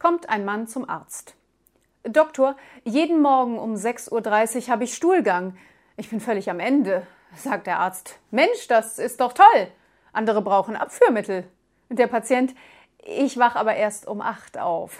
kommt ein Mann zum Arzt. Doktor, jeden Morgen um 6.30 Uhr habe ich Stuhlgang. Ich bin völlig am Ende, sagt der Arzt. Mensch, das ist doch toll. Andere brauchen Abführmittel. Der Patient, ich wach aber erst um 8 auf.